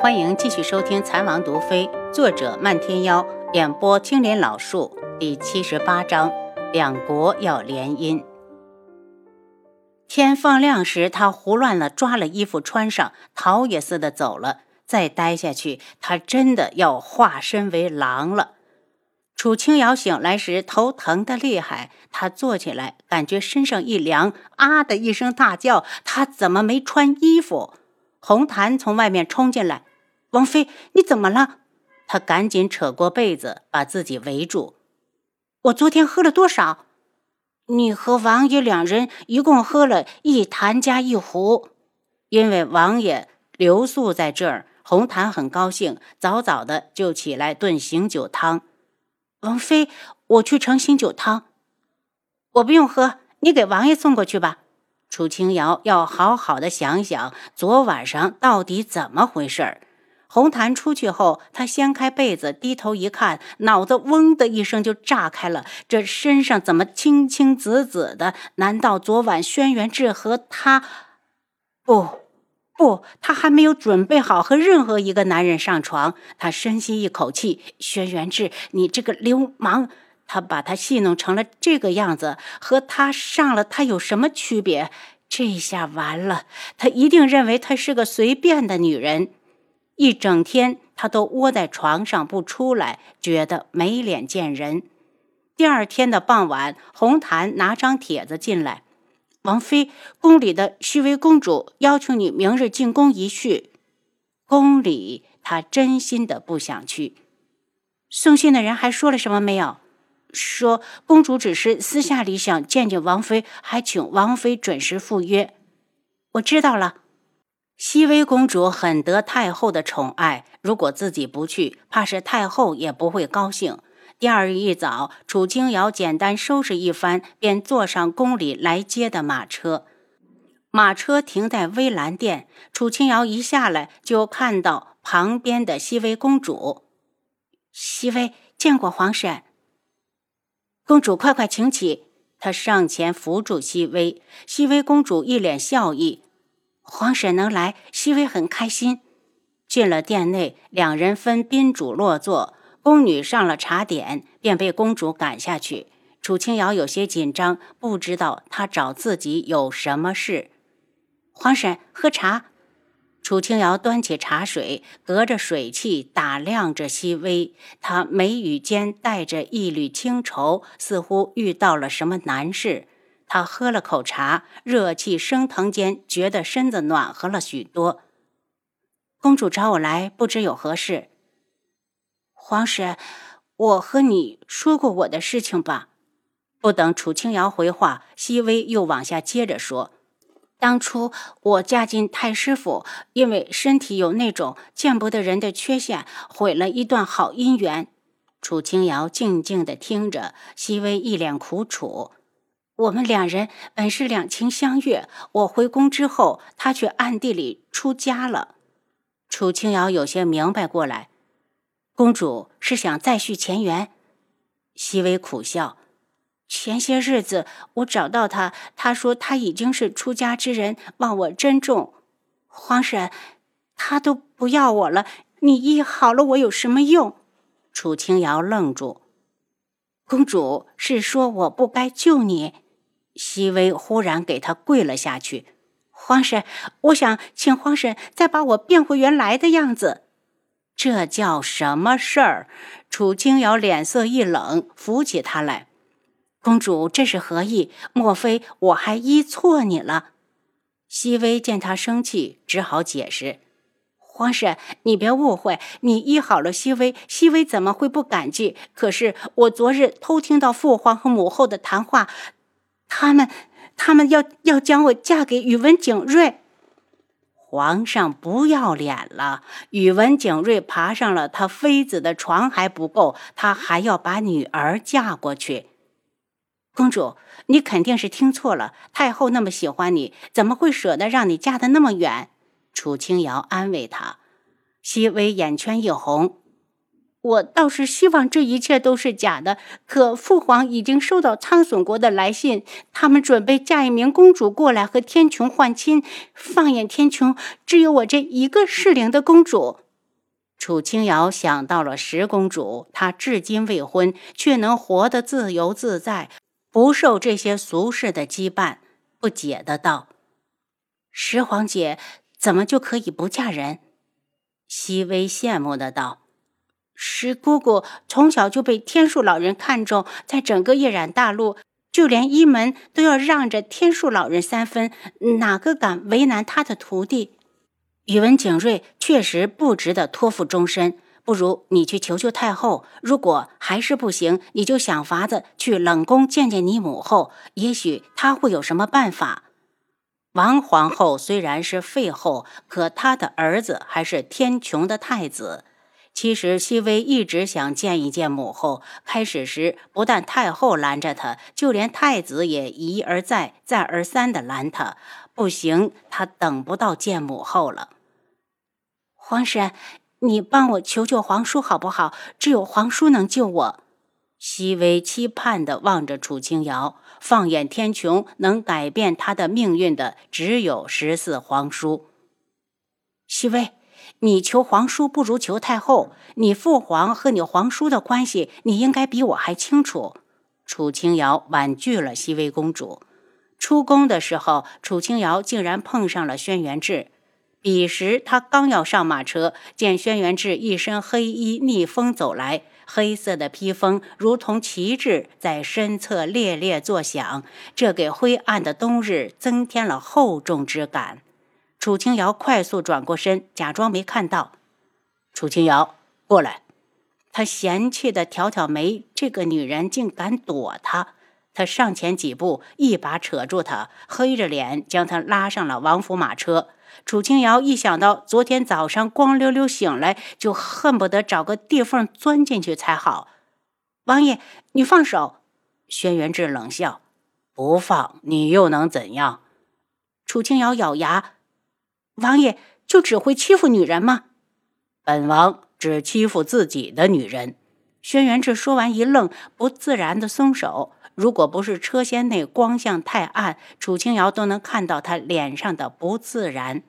欢迎继续收听《残王毒妃》，作者漫天妖，演播青莲老树，第七十八章：两国要联姻。天放亮时，他胡乱了抓了衣服穿上，逃也似的走了。再待下去，他真的要化身为狼了。楚清瑶醒来时头疼的厉害，她坐起来，感觉身上一凉，啊的一声大叫：“她怎么没穿衣服？”红檀从外面冲进来：“王妃，你怎么了？”她赶紧扯过被子，把自己围住。“我昨天喝了多少？”“你和王爷两人一共喝了一坛加一壶。”因为王爷留宿在这儿，红檀很高兴，早早的就起来炖醒酒汤。王妃，我去盛醒酒汤。我不用喝，你给王爷送过去吧。楚清瑶要好好的想想昨晚上到底怎么回事儿。红檀出去后，他掀开被子，低头一看，脑子嗡的一声就炸开了。这身上怎么青青紫紫的？难道昨晚轩辕志和他？不。不，他还没有准备好和任何一个男人上床。他深吸一口气：“轩辕志，你这个流氓！他把他戏弄成了这个样子，和他上了，他有什么区别？这下完了，他一定认为他是个随便的女人。一整天，他都窝在床上不出来，觉得没脸见人。第二天的傍晚，红檀拿张帖子进来。”王妃，宫里的熹微公主要求你明日进宫一叙。宫里，她真心的不想去。送信的人还说了什么没有？说公主只是私下里想见见王妃，还请王妃准时赴约。我知道了。熹微公主很得太后的宠爱，如果自己不去，怕是太后也不会高兴。第二日一早，楚清瑶简单收拾一番，便坐上宫里来接的马车。马车停在微澜殿，楚清瑶一下来就看到旁边的熹微公主。熹微见过皇婶。公主快快请起。她上前扶住熹微，熹微公主一脸笑意。皇婶能来，熹微很开心。进了殿内，两人分宾主落座。宫女上了茶点，便被公主赶下去。楚清瑶有些紧张，不知道她找自己有什么事。皇婶，喝茶。楚清瑶端起茶水，隔着水汽打量着熹微。她眉宇间带着一缕清愁，似乎遇到了什么难事。他喝了口茶，热气升腾间，觉得身子暖和了许多。公主找我来，不知有何事。皇婶，我和你说过我的事情吧？不等楚清瑶回话，熹微又往下接着说：“当初我嫁进太师府，因为身体有那种见不得人的缺陷，毁了一段好姻缘。”楚清瑶静静的听着，熹微一脸苦楚：“我们两人本是两情相悦，我回宫之后，他却暗地里出家了。”楚清瑶有些明白过来。公主是想再续前缘，熹微苦笑。前些日子我找到他，他说他已经是出家之人，望我珍重。皇婶，他都不要我了，你医好了我有什么用？楚清瑶愣住。公主是说我不该救你？熹微忽然给他跪了下去。皇婶，我想请皇婶再把我变回原来的样子。这叫什么事儿？楚清瑶脸色一冷，扶起他来。公主这是何意？莫非我还医错你了？熹微见他生气，只好解释：“皇婶，你别误会，你医好了熹微，熹微怎么会不感激？可是我昨日偷听到父皇和母后的谈话，他们，他们要要将我嫁给宇文景睿。”皇上不要脸了！宇文景睿爬上了他妃子的床还不够，他还要把女儿嫁过去。公主，你肯定是听错了。太后那么喜欢你，怎么会舍得让你嫁得那么远？楚清瑶安慰她。熹微眼圈一红。我倒是希望这一切都是假的，可父皇已经收到苍隼国的来信，他们准备嫁一名公主过来和天穹换亲。放眼天穹，只有我这一个适龄的公主。楚清瑶想到了十公主，她至今未婚，却能活得自由自在，不受这些俗世的羁绊，不解的道：“十皇姐怎么就可以不嫁人？”熹微羡慕的道：“石姑姑从小就被天树老人看中，在整个夜染大陆，就连一门都要让着天树老人三分，哪个敢为难他的徒弟？”宇文景睿确实不值得托付终身，不如你去求求太后。如果还是不行，你就想法子去冷宫见见你母后，也许她会有什么办法。王皇后虽然是废后，可她的儿子还是天穹的太子。其实熹微一直想见一见母后，开始时不但太后拦着他，就连太子也一而再、再而三的拦他。不行，他等不到见母后了。皇婶，你帮我求求皇叔好不好？只有皇叔能救我。熹微期盼的望着楚清瑶，放眼天穹，能改变他的命运的只有十四皇叔。熹微，你求皇叔不如求太后。你父皇和你皇叔的关系，你应该比我还清楚。楚清瑶婉拒了熹微公主。出宫的时候，楚清瑶竟然碰上了轩辕志。彼时，他刚要上马车，见轩辕志一身黑衣逆风走来，黑色的披风如同旗帜在身侧猎猎作响，这给灰暗的冬日增添了厚重之感。楚清瑶快速转过身，假装没看到。楚清瑶，过来！他嫌弃的挑挑眉，这个女人竟敢躲他。他上前几步，一把扯住她，黑着脸将她拉上了王府马车。楚清瑶一想到昨天早上光溜溜醒来，就恨不得找个地缝钻进去才好。王爷，你放手！轩辕志冷笑：“不放你又能怎样？”楚清瑶咬牙：“王爷就只会欺负女人吗？”本王只欺负自己的女人。轩辕志说完一愣，不自然的松手。如果不是车厢内光线太暗，楚清瑶都能看到他脸上的不自然。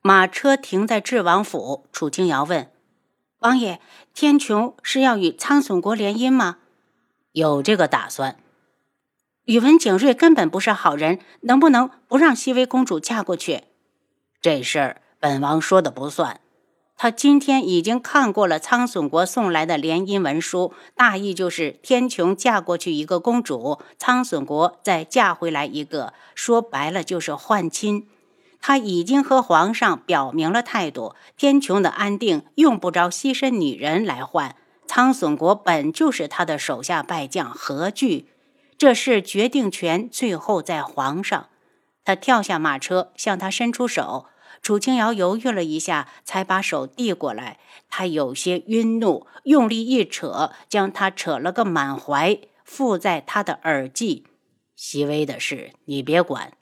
马车停在智王府，楚清瑶问：“王爷，天穹是要与苍隼国联姻吗？”“有这个打算。”“宇文景睿根本不是好人，能不能不让熹微公主嫁过去？”“这事儿本王说的不算。”他今天已经看过了苍隼国送来的联姻文书，大意就是天穹嫁过去一个公主，苍隼国再嫁回来一个，说白了就是换亲。他已经和皇上表明了态度，天穹的安定用不着牺牲女人来换。苍隼国本就是他的手下败将，何惧？这事决定权最后在皇上。他跳下马车，向他伸出手。楚清瑶犹豫了一下，才把手递过来。他有些晕怒，用力一扯，将他扯了个满怀，附在他的耳际。细微的事你别管。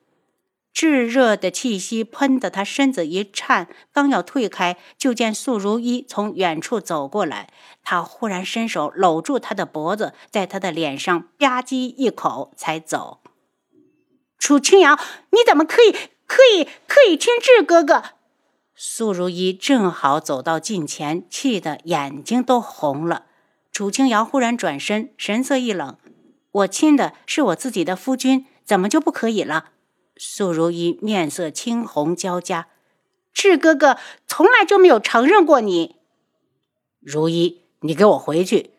炙热的气息喷得他身子一颤，刚要退开，就见素如一从远处走过来。他忽然伸手搂住他的脖子，在他的脸上吧唧一口，才走。楚清瑶，你怎么可以？可以，可以亲智哥哥。苏如意正好走到近前，气得眼睛都红了。楚清瑶忽然转身，神色一冷：“我亲的是我自己的夫君，怎么就不可以了？”苏如意面色青红交加：“智哥哥从来就没有承认过你。”如意，你给我回去！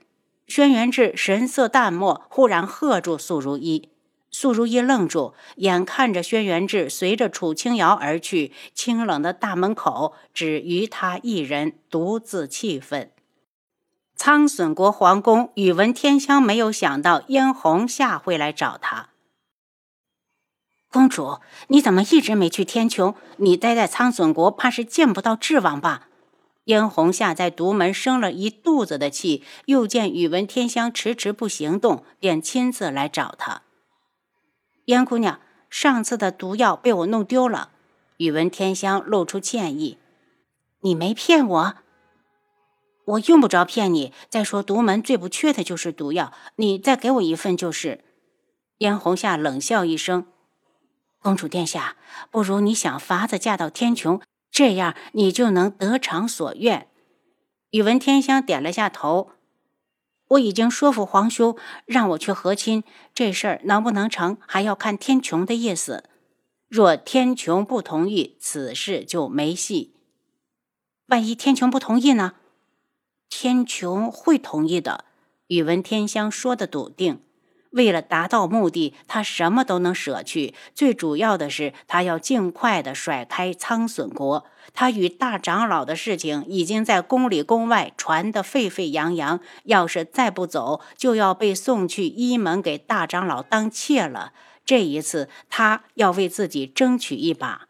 轩辕志神色淡漠，忽然喝住苏如意。素如意愣住，眼看着轩辕志随着楚清瑶而去，清冷的大门口只余他一人独自气愤。苍隼国皇宫，宇文天香没有想到嫣红夏会来找他。公主，你怎么一直没去天穹？你待在苍隼国，怕是见不到智王吧？嫣红夏在独门生了一肚子的气，又见宇文天香迟迟不行动，便亲自来找他。燕姑娘，上次的毒药被我弄丢了。宇文天香露出歉意：“你没骗我，我用不着骗你。再说独门最不缺的就是毒药，你再给我一份就是。”燕红夏冷笑一声：“公主殿下，不如你想法子嫁到天穹，这样你就能得偿所愿。宇文天香点了下头。我已经说服皇兄让我去和亲，这事儿能不能成，还要看天穹的意思。若天穹不同意，此事就没戏。万一天穹不同意呢？天穹会同意的。宇文天香说的笃定。为了达到目的，他什么都能舍去。最主要的是，他要尽快的甩开苍隼国。他与大长老的事情已经在宫里宫外传得沸沸扬扬。要是再不走，就要被送去一门给大长老当妾了。这一次，他要为自己争取一把。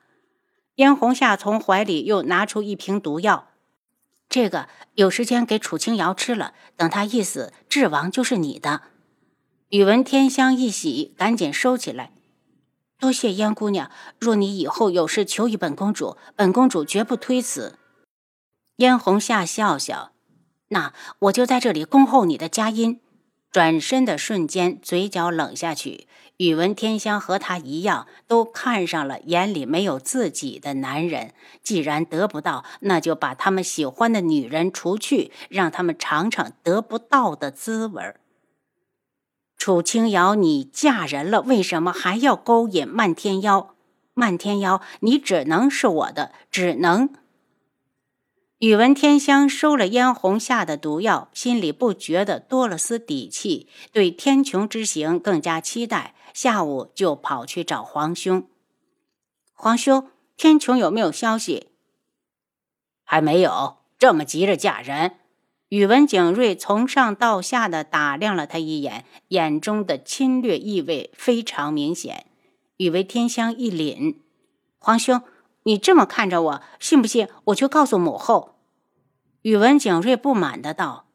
燕红夏从怀里又拿出一瓶毒药，这个有时间给楚清瑶吃了，等他一死，智王就是你的。宇文天香一喜，赶紧收起来。多谢燕姑娘，若你以后有事求于本公主，本公主绝不推辞。燕红夏笑笑，那我就在这里恭候你的佳音。转身的瞬间，嘴角冷下去。宇文天香和他一样，都看上了眼里没有自己的男人。既然得不到，那就把他们喜欢的女人除去，让他们尝尝得不到的滋味儿。楚清瑶，你嫁人了，为什么还要勾引漫天妖？漫天妖，你只能是我的，只能。宇文天香收了嫣红下的毒药，心里不觉得多了丝底气，对天穹之行更加期待。下午就跑去找皇兄。皇兄，天穹有没有消息？还没有，这么急着嫁人。宇文景睿从上到下的打量了他一眼，眼中的侵略意味非常明显。宇文天香一凛：“皇兄，你这么看着我，信不信我去告诉母后？”宇文景睿不满的道：“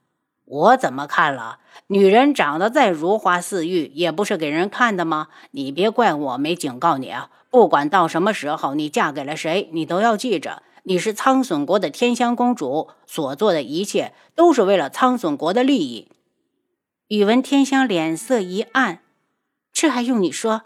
我怎么看了？女人长得再如花似玉，也不是给人看的吗？你别怪我没警告你啊！不管到什么时候，你嫁给了谁，你都要记着。”你是苍隼国的天香公主，所做的一切都是为了苍隼国的利益。宇文天香脸色一暗，这还用你说？